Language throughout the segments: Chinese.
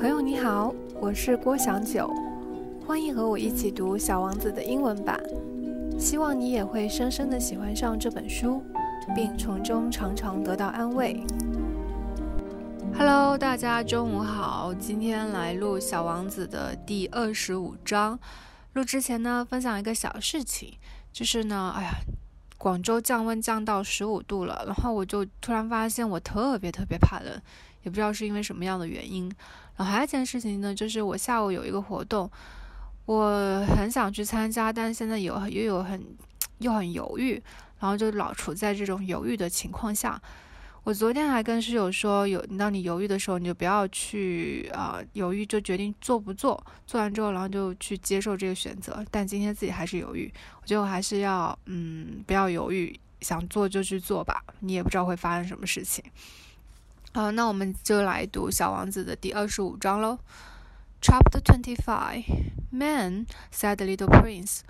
朋友你好，我是郭祥九，欢迎和我一起读《小王子》的英文版。希望你也会深深的喜欢上这本书，并从中常常得到安慰。Hello，大家中午好，今天来录《小王子》的第二十五章。录之前呢，分享一个小事情，就是呢，哎呀，广州降温降到十五度了，然后我就突然发现我特别特别怕冷。也不知道是因为什么样的原因，然后还有一件事情呢，就是我下午有一个活动，我很想去参加，但现在有又有很又很犹豫，然后就老处在这种犹豫的情况下。我昨天还跟室友说，有当你犹豫的时候，你就不要去啊犹豫，就决定做不做，做完之后，然后就去接受这个选择。但今天自己还是犹豫，我觉得我还是要嗯不要犹豫，想做就去做吧，你也不知道会发生什么事情。好，那我们就来读《小王子》的第二十五章喽。Chapter twenty-five. Man, said the little prince,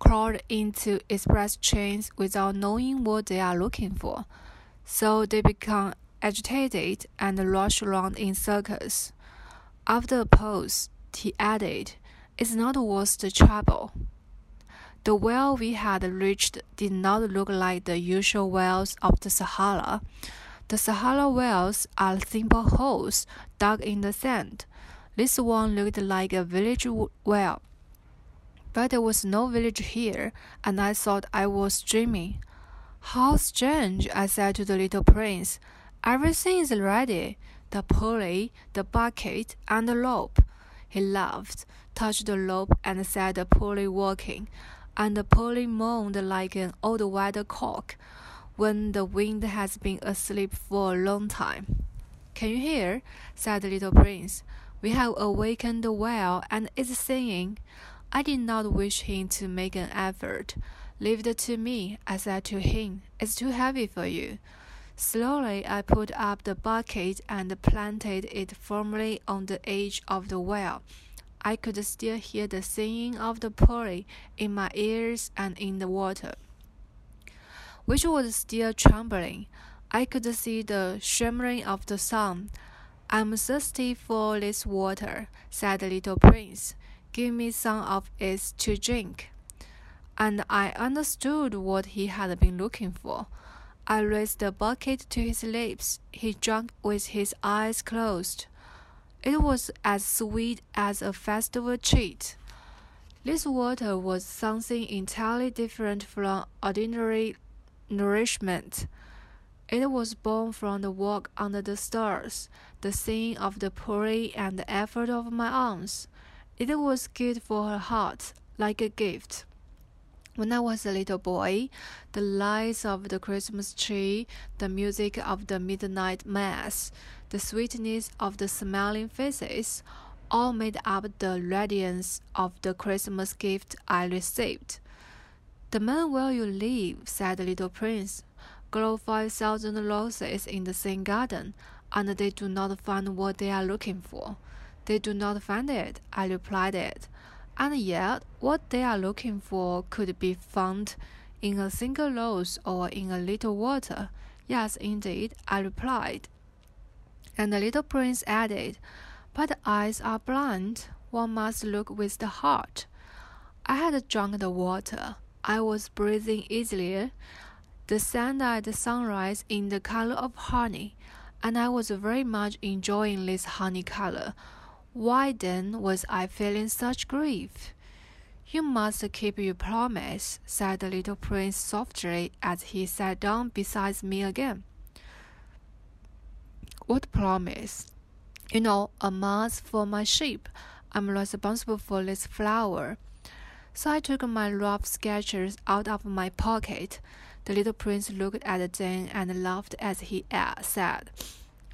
crawled into express trains without knowing what they are looking for, so they become agitated and rush around in circles. After a pause, he added, "It's not worth the trouble." The well we had reached did not look like the usual wells of the Sahara. The Sahara wells are simple holes dug in the sand. This one looked like a village well. But there was no village here, and I thought I was dreaming. How strange, I said to the little prince. Everything is ready the pulley, the bucket, and the rope. He laughed, touched the rope, and set the pulley working, and the pulley moaned like an old weathercock when the wind has been asleep for a long time. Can you hear? said the little prince. We have awakened the whale and it's singing. I did not wish him to make an effort. Leave it to me, I said to him. It's too heavy for you. Slowly I put up the bucket and planted it firmly on the edge of the well. I could still hear the singing of the pulley in my ears and in the water which was still trembling. I could see the shimmering of the sun. I'm thirsty for this water, said the little prince. Give me some of it to drink. And I understood what he had been looking for. I raised the bucket to his lips. He drank with his eyes closed. It was as sweet as a festival treat. This water was something entirely different from ordinary nourishment. It was born from the walk under the stars, the singing of the pulley, and the effort of my arms. It was good for her heart, like a gift. When I was a little boy, the lights of the Christmas tree, the music of the midnight mass, the sweetness of the smiling faces, all made up the radiance of the Christmas gift I received. The man where you live, said the little prince, grow five thousand roses in the same garden, and they do not find what they are looking for. They do not find it, I replied it. And yet, what they are looking for could be found in a single rose or in a little water. Yes, indeed, I replied. And the little prince added, But the eyes are blind. One must look with the heart. I had drunk the water. I was breathing easier. The sun at the sunrise in the color of honey, and I was very much enjoying this honey color. Why then was I feeling such grief? You must keep your promise, said the little prince softly as he sat down beside me again. What promise? You know, a mass for my sheep. I'm responsible for this flower. So I took my rough sketches out of my pocket. The little prince looked at them and laughed as he said,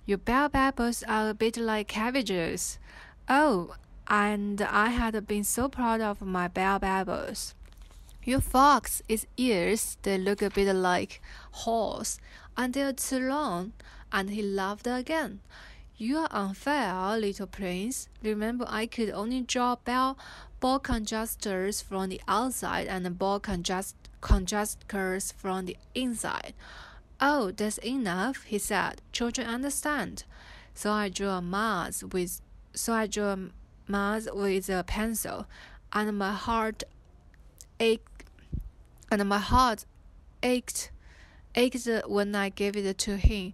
Your bell peppers are a bit like cabbages. Oh, and I had been so proud of my bell peppers. Your fox its ears, they look a bit like horse, and they're too long. And he laughed again. You are unfair, little prince. Remember, I could only draw bell ball conjectures from the outside and ball conjectures from the inside. Oh, that's enough, he said. Children understand. So I drew a mass with so I drew mouth with a pencil, and my heart ached, and my heart ached, ached when I gave it to him.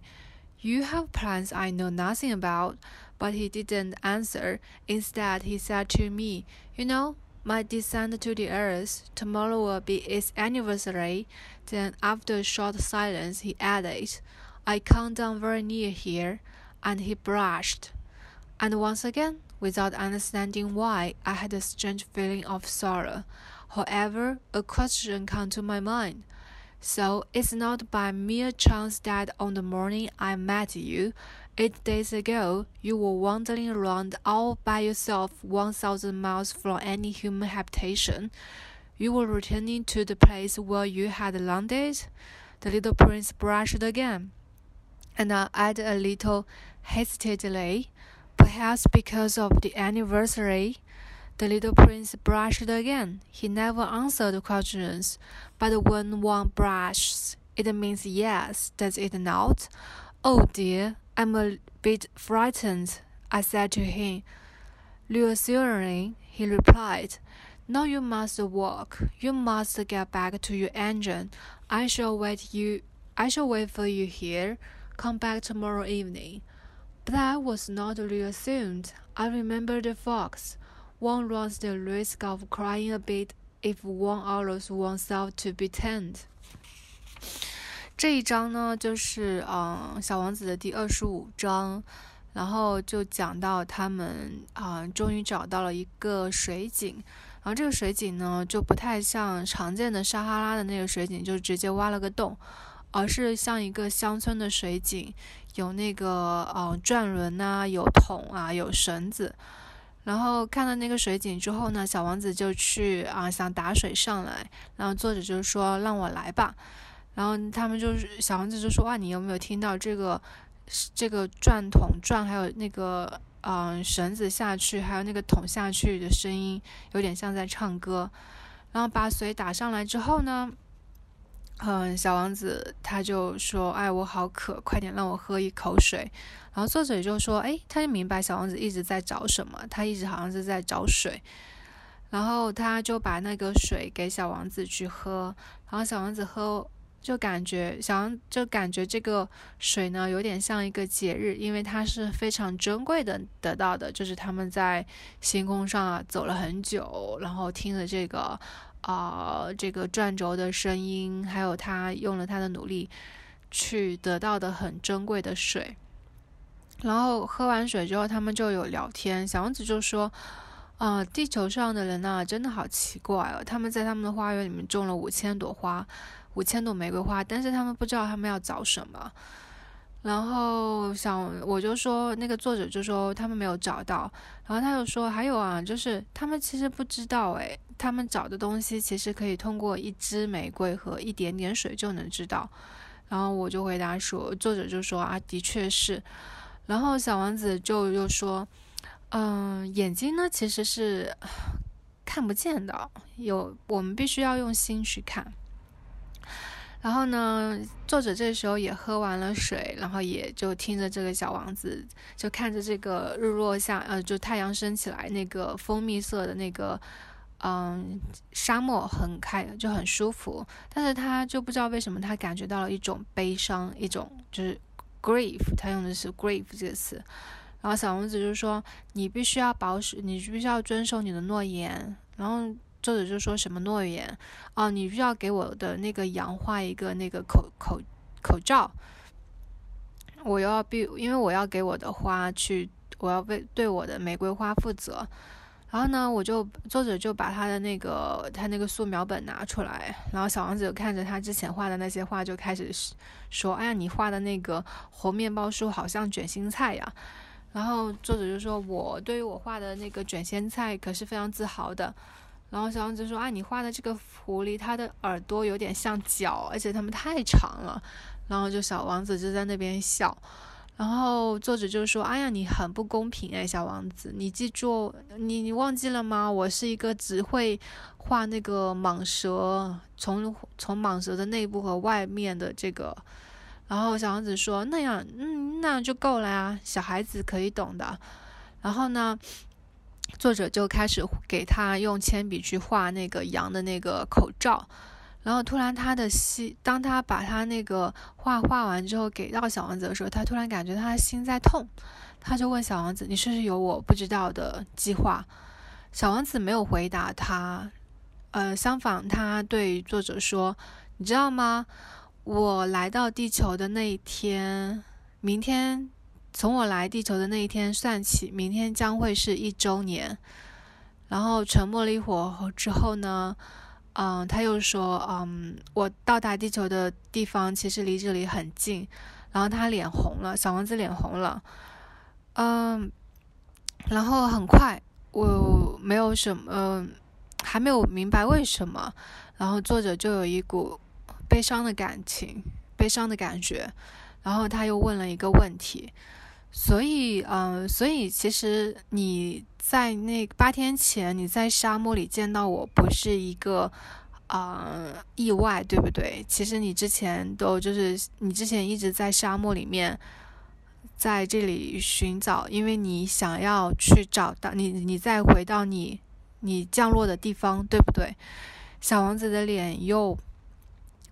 You have plans I know nothing about, but he didn't answer. Instead, he said to me, You know, my descent to the earth, tomorrow will be its anniversary. Then, after a short silence, he added, I come down very near here, and he blushed. And once again, without understanding why, I had a strange feeling of sorrow. However, a question came to my mind. So it's not by mere chance that on the morning I met you, eight days ago, you were wandering around all by yourself 1,000 miles from any human habitation. You were returning to the place where you had landed? The little prince blushed again, and I added a little hesitantly, perhaps because of the anniversary. The little prince blushed again. He never answered questions, but when one blushes, it means yes, does it not? Oh dear, I'm a bit frightened, I said to him. Reassuringly, he replied, Now you must walk. You must get back to your engine. I shall wait you I shall wait for you here. Come back tomorrow evening. But I was not reassumed. I remember the fox. One runs the risk of crying a bit if one allows oneself to be tanned。这一章呢，就是嗯，《小王子》的第二十五章，然后就讲到他们啊，终于找到了一个水井，然后这个水井呢，就不太像常见的撒哈拉的那个水井，就直接挖了个洞，而是像一个乡村的水井，有那个嗯转轮呐，有桶啊，有绳子。然后看到那个水井之后呢，小王子就去啊想打水上来，然后作者就说让我来吧，然后他们就是小王子就说哇你有没有听到这个这个转桶转还有那个嗯绳子下去还有那个桶下去的声音有点像在唱歌，然后把水打上来之后呢。嗯，小王子他就说：“哎，我好渴，快点让我喝一口水。”然后作者就说：“哎，他就明白小王子一直在找什么，他一直好像是在找水。”然后他就把那个水给小王子去喝，然后小王子喝就感觉小王就感觉这个水呢有点像一个节日，因为它是非常珍贵的得到的，就是他们在星空上走了很久，然后听了这个。啊，这个转轴的声音，还有他用了他的努力去得到的很珍贵的水。然后喝完水之后，他们就有聊天。小王子就说：“啊，地球上的人呢，真的好奇怪哦！他们在他们的花园里面种了五千朵花，五千朵玫瑰花，但是他们不知道他们要找什么。”然后想，我就说那个作者就说他们没有找到，然后他又说还有啊，就是他们其实不知道诶，他们找的东西其实可以通过一支玫瑰和一点点水就能知道。然后我就回答说，作者就说啊，的确是。然后小王子就又说，嗯，眼睛呢其实是 看不见的，有我们必须要用心去看。然后呢，作者这时候也喝完了水，然后也就听着这个小王子，就看着这个日落下，呃，就太阳升起来那个蜂蜜色的那个，嗯，沙漠很开，就很舒服。但是他就不知道为什么，他感觉到了一种悲伤，一种就是 grief，他用的是 grief 这个词。然后小王子就说：“你必须要保守，你必须要遵守你的诺言。”然后。作者就说什么诺言哦，你需要给我的那个羊画一个那个口口口罩，我要必因为我要给我的花去，我要为对我的玫瑰花负责。然后呢，我就作者就把他的那个他那个素描本拿出来，然后小王子就看着他之前画的那些画，就开始说：“哎呀，你画的那个红面包树好像卷心菜呀。”然后作者就说：“我对于我画的那个卷心菜可是非常自豪的。”然后小王子说：“啊，你画的这个狐狸，它的耳朵有点像脚，而且它们太长了。”然后就小王子就在那边笑。然后作者就说：“哎呀，你很不公平哎，小王子，你记住，你你忘记了吗？我是一个只会画那个蟒蛇，从从蟒蛇的内部和外面的这个。”然后小王子说：“那样，嗯，那样就够了呀，小孩子可以懂的。”然后呢，作者就开始给他用铅笔去画那个羊的那个口罩。然后突然他的心，当他把他那个画画完之后给到小王子的时候，他突然感觉他的心在痛。他就问小王子：“你是不是有我不知道的计划？”小王子没有回答他，呃，相反，他对作者说：“你知道吗？我来到地球的那一天，明天从我来地球的那一天算起，明天将会是一周年。”然后沉默了一会儿之后呢，嗯，他又说：“嗯，我到达地球的地方其实离这里很近。”然后他脸红了，小王子脸红了。嗯，然后很快，我没有什么，还没有明白为什么，然后作者就有一股悲伤的感情，悲伤的感觉，然后他又问了一个问题，所以，嗯，所以其实你在那八天前你在沙漠里见到我不是一个啊意外，对不对？其实你之前都就是你之前一直在沙漠里面。在这里寻找，因为你想要去找到你，你再回到你你降落的地方，对不对？小王子的脸又，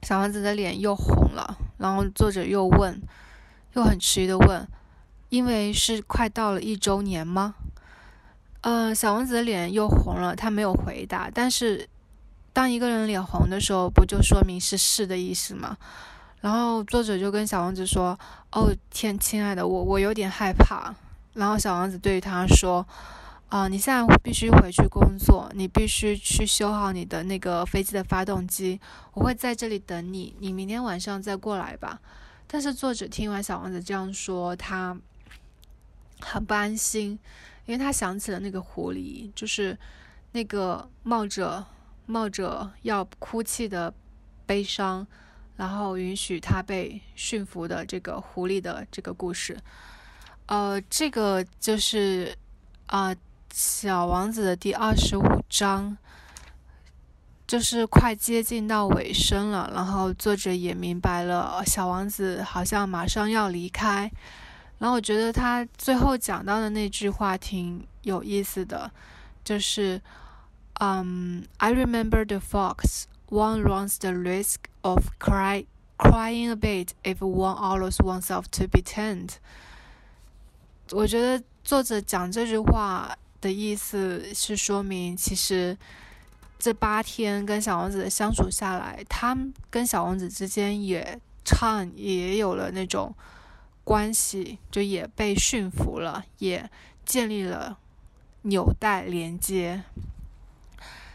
小王子的脸又红了。然后作者又问，又很迟疑的问，因为是快到了一周年吗？呃，小王子的脸又红了，他没有回答。但是，当一个人脸红的时候，不就说明是是的意思吗？然后作者就跟小王子说：“哦天，亲爱的，我我有点害怕。”然后小王子对他说：“啊，你现在必须回去工作，你必须去修好你的那个飞机的发动机。我会在这里等你，你明天晚上再过来吧。”但是作者听完小王子这样说，他很不安心，因为他想起了那个狐狸，就是那个冒着冒着要哭泣的悲伤。然后允许他被驯服的这个狐狸的这个故事，呃，这个就是啊，小王子的第二十五章，就是快接近到尾声了。然后作者也明白了，小王子好像马上要离开。然后我觉得他最后讲到的那句话挺有意思的，就是嗯，I remember the fox. one runs the risk of cry, crying a bit if one allows oneself to be tamed。我觉得作者讲这句话的意思是说明，其实这八天跟小王子相处下来，他跟小王子之间也唱也有了那种关系，就也被驯服了，也建立了纽带连接。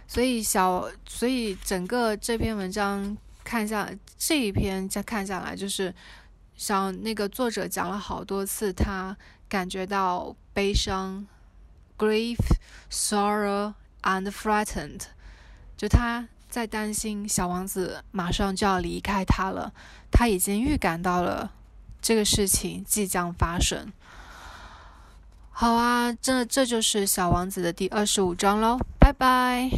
所以小，所以整个这篇文章看下这一篇再看下来，就是像那个作者讲了好多次，他感觉到悲伤，grief, sorrow and frightened，就他在担心小王子马上就要离开他了，他已经预感到了这个事情即将发生。好啊，这这就是小王子的第二十五章喽，拜拜。